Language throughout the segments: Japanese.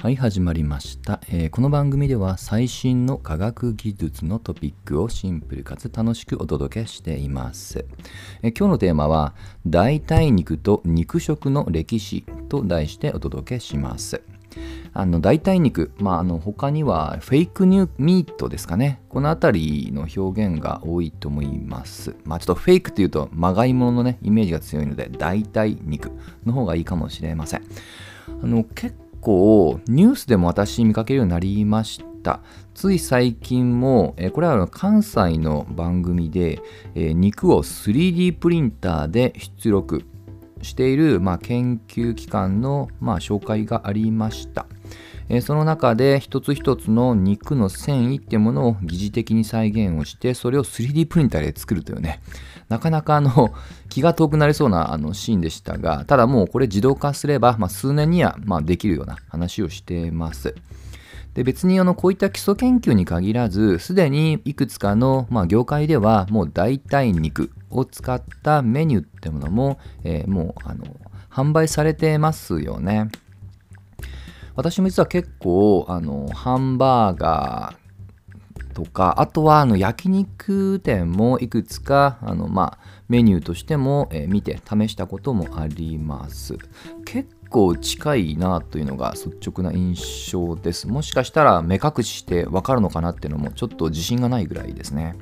はい始まりました、えー、この番組では最新の科学技術のトピックをシンプルかつ楽しくお届けしています、えー、今日のテーマは代替肉と肉食の歴史と題してお届けします。あの代替肉、まあ、あの他にはフェイクニューミートですかね。この辺りの表現が多いと思います。まあちょっとフェイクっていうとまがいもののねイメージが強いので代替肉の方がいいかもしれません。あの結構ニュースでも私見かけるようになりました。つい最近も、えこれは関西の番組で、え肉を 3D プリンターで出力している、まあ、研究機関の、まあ、紹介がありました。えその中で一つ一つの肉の繊維っていうものを疑似的に再現をしてそれを 3D プリンターで作るというねなかなかあの 気が遠くなりそうなあのシーンでしたがただもうこれ自動化すれば、まあ、数年にはまあできるような話をしてます。で別にあのこういった基礎研究に限らずすでにいくつかの、まあ、業界ではもう代替肉を使ったメニューってものも、えー、もうあの販売されてますよね。私も実は結構あのハンバーガーとかあとはあの焼肉店もいくつかあの、まあ、メニューとしても、えー、見て試したこともあります。結構近いなというのが率直な印象です。もしかしたら目隠ししてわかるのかなっていうのもちょっと自信がないぐらいですね。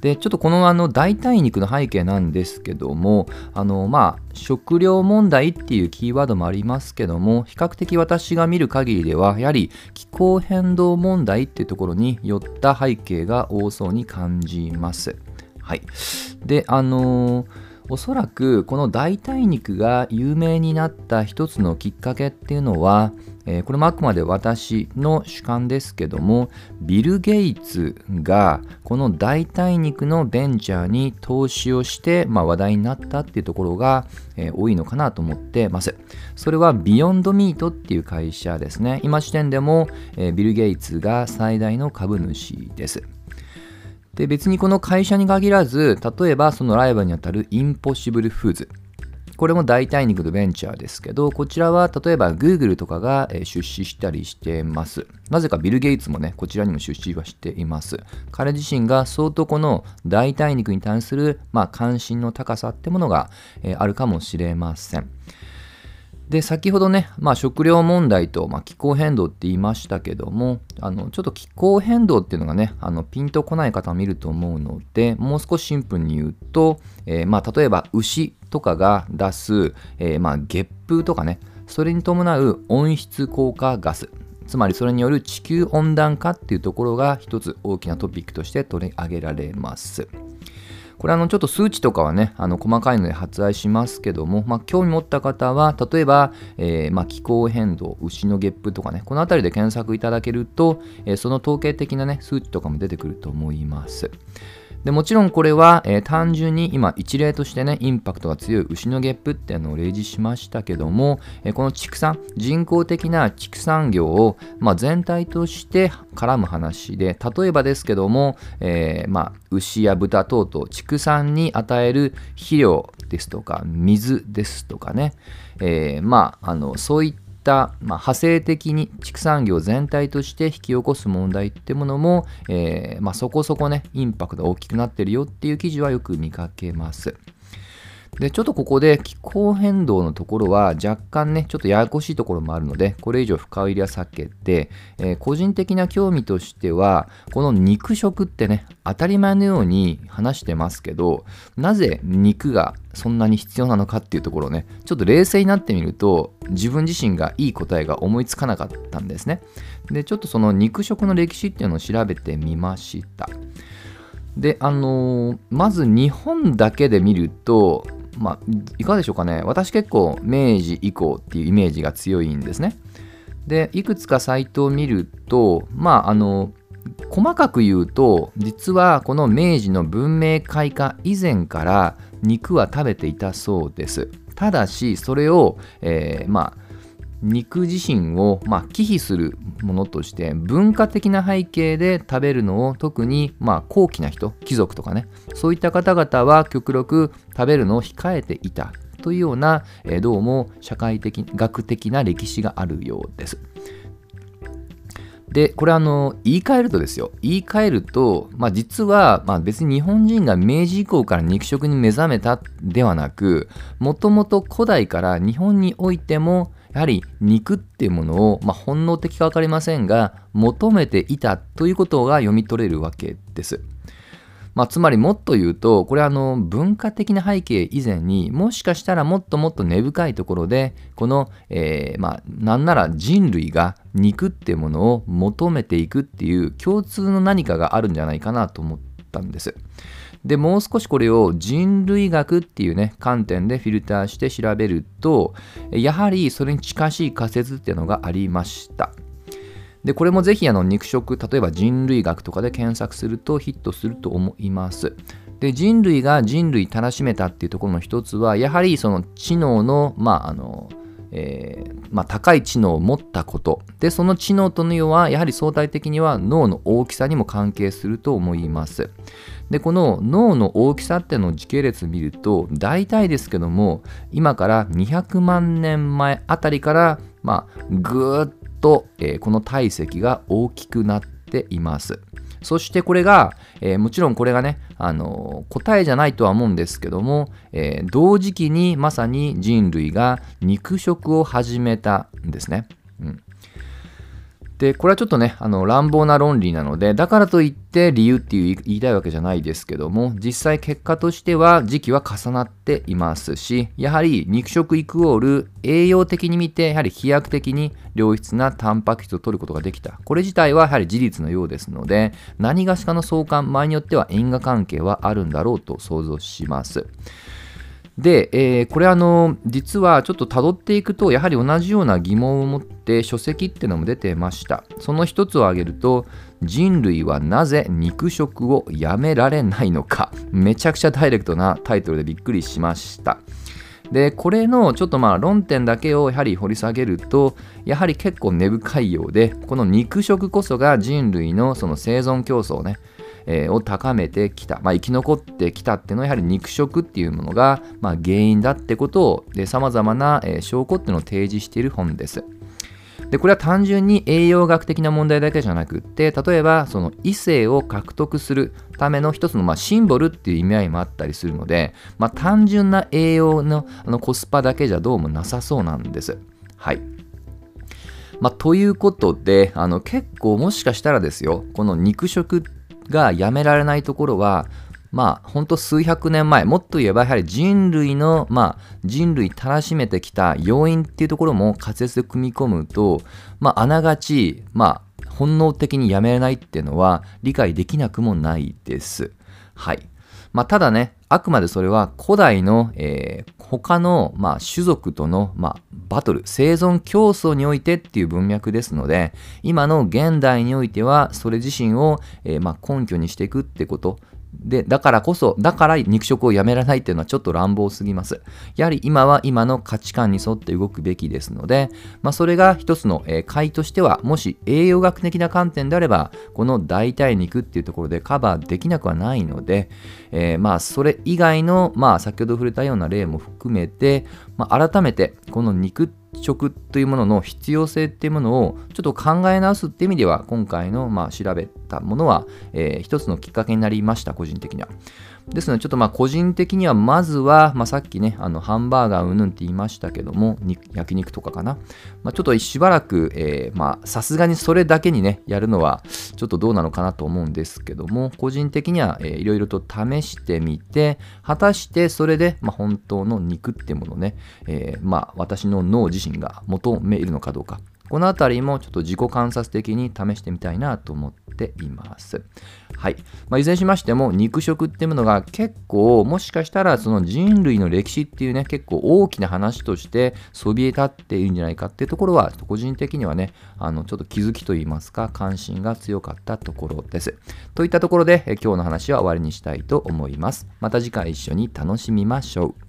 でちょっとこのあの代替肉の背景なんですけどもあのまあ食料問題っていうキーワードもありますけども比較的私が見る限りではやはり気候変動問題っていうところによった背景が多そうに感じます。はい、であのーおそらくこの代替肉が有名になった一つのきっかけっていうのは、えー、これもあくまで私の主観ですけどもビル・ゲイツがこの代替肉のベンチャーに投資をして、まあ、話題になったっていうところが、えー、多いのかなと思ってます。それはビヨンドミートっていう会社ですね。今時点でも、えー、ビル・ゲイツが最大の株主です。で別にこの会社に限らず例えばそのライバルにあたるインポッシブルフーズこれも代替肉のベンチャーですけど、こちらは例えば Google とかが出資したりしてます。なぜかビル・ゲイツもね、こちらにも出資はしています。彼自身が相当この代替肉に対する、まあ、関心の高さってものが、えあるかもしれません。で先ほどね、まあ、食料問題と、まあ、気候変動って言いましたけどもあのちょっと気候変動っていうのがねあのピンとこない方を見ると思うのでもう少しシンプルに言うと、えー、まあ、例えば牛とかが出す、えー、まあ、ゲップとかねそれに伴う温室効果ガスつまりそれによる地球温暖化っていうところが一つ大きなトピックとして取り上げられます。これあのちょっと数値とかはね、あの細かいので発愛しますけども、まあ、興味持った方は、例えば、えー、まあ、気候変動、牛のゲップとかね、この辺りで検索いただけると、えー、その統計的なね、数値とかも出てくると思います。でもちろんこれは、えー、単純に今一例としてねインパクトが強い牛のゲップっていうのを例示しましたけども、えー、この畜産人工的な畜産業を、まあ、全体として絡む話で例えばですけども、えー、まあ、牛や豚等々畜産に与える肥料ですとか水ですとかね、えまあ、あのそういった、たまあ、派生的に畜産業全体として引き起こす問題ってものも、えー、まあ、そこそこねインパクトが大きくなってるよっていう記事はよく見かけます。で、ちょっとここで気候変動のところは若干ね、ちょっとややこしいところもあるので、これ以上深入りは避けて、えー、個人的な興味としては、この肉食ってね、当たり前のように話してますけど、なぜ肉がそんなに必要なのかっていうところをね、ちょっと冷静になってみると、自分自身がいい答えが思いつかなかったんですね。で、ちょっとその肉食の歴史っていうのを調べてみました。で、あのー、まず日本だけで見ると、まあ、いかがでしょうかね。私結構明治以降っていうイメージが強いんですね。で、いくつかサイトを見ると、まあ、あの、細かく言うと、実はこの明治の文明開化以前から肉は食べていたそうです。ただし、それを、えー、まあ、肉自身を、まあ、忌避するものとして文化的な背景で食べるのを特に、まあ、高貴な人貴族とかねそういった方々は極力食べるのを控えていたというような、えー、どうも社会的学的な歴史があるようです。で、これあの、言い換えるとですよ。言い換えると、まあ実は、まあ別に日本人が明治以降から肉食に目覚めたではなく、もともと古代から日本においても、やはり肉っていうものを、まあ、本能的か分かりませんが、求めていたということが読み取れるわけです。まあ、つまりもっと言うと、これはあの文化的な背景以前にもしかしたらもっともっと根深いところで、この、えー、まあ、なんなら人類が肉っていうものを求めていくっていう共通の何かがあるんじゃないかなと思ったんです。で、もう少しこれを人類学っていうね、観点でフィルターして調べると、やはりそれに近しい仮説っていうのがありました。で、これもぜひあの肉食、例えば人類学とかで検索するとヒットすると思います。で、人類が人類たらしめたっていうところの一つは、やはりその知能の、まあ、あの、えー、まあ、高い知能を持ったことでその知能というのはやはり相対的には脳の大きさにも関係すると思いますでこの脳の大きさっていうのを時系列見ると大体ですけども今から200万年前あたりからまあぐーっと、えー、この体積が大きくなっています。そしてこれが、えー、もちろんこれがね、あのー、答えじゃないとは思うんですけども、えー、同時期にまさに人類が肉食を始めたんですね。で、これはちょっとね、あの乱暴な論理なので、だからといって理由っていう言いたいわけじゃないですけども、実際結果としては時期は重なっていますし、やはり肉食イクオール栄養的に見て、やはり飛躍的に良質なタンパク質を取ることができた。これ自体はやはり事実のようですので、何がしかの相関、場合によっては因果関係はあるんだろうと想像します。で、えー、これあの実はちょっと辿っていくとやはり同じような疑問を持って書籍っていうのも出てました。その一つを挙げると人類はなぜ肉食をやめられないのか。めちゃくちゃダイレクトなタイトルでびっくりしました。でこれのちょっとまあ論点だけをやはり掘り下げるとやはり結構根深いようでこの肉食こそが人類のその生存競争ね。えー、を高めてきた、まあ、生き残ってきたっていうのはやはり肉食っていうものが、まあ、原因だってことをさまざまな、えー、証拠っていうのを提示している本です。でこれは単純に栄養学的な問題だけじゃなくって例えばその異性を獲得するための一つのまあシンボルっていう意味合いもあったりするので、まあ、単純な栄養のあのコスパだけじゃどうもなさそうなんです。はい。まあ、ということであの結構もしかしたらですよこの肉食がやめられないところはまあほんと数百年前もっと言えばやはり人類のまあ人類たらしめてきた要因っていうところも仮説で組み込むとまああながちまあ本能的にやめれないっていうのは理解できなくもないです。はい。まあ、ただね、あくまでそれは古代の、えー、他の、まあ、種族との、まあ、バトル、生存競争においてっていう文脈ですので、今の現代においては、それ自身を、えー、まあ、根拠にしていくってことで、だからこそ、だから肉食をやめられないっていうのはちょっと乱暴すぎます。やはり今は今の価値観に沿って動くべきですので、まあ、それが一つの、えー、解としては、もし栄養学的な観点であれば、この代替肉っていうところでカバーできなくはないので、えー、まあ、それ以外の、まあ、先ほど触れたような例も含めて、まあ、改めて、この肉食というものの必要性っていうものをちょっと考え直すっていう意味では今回のまあ調べたものは、えー、一つのきっかけになりました個人的には。ですので、ちょっとまあ個人的には、まずは、まあ、さっきね、あのハンバーガーうんぬんって言いましたけども、焼肉とかかな。まあ、ちょっとしばらく、えー、まあ、さすがにそれだけにね、やるのは、ちょっとどうなのかなと思うんですけども、個人的には、えー、いろいろと試してみて、果たしてそれで、まあ、本当の肉ってものね、えー、まあ、私の脳自身が求めるのかどうか。このあたりもちょっと自己観察的に試してみたいなと思っています。はい。まあ、いずれにしましても、肉食っていうものが結構、もしかしたらその人類の歴史っていうね、結構大きな話としてそびえ立っているんじゃないかっていうところは、個人的にはね、あの、ちょっと気づきといいますか、関心が強かったところです。といったところで、今日の話は終わりにしたいと思います。また次回一緒に楽しみましょう。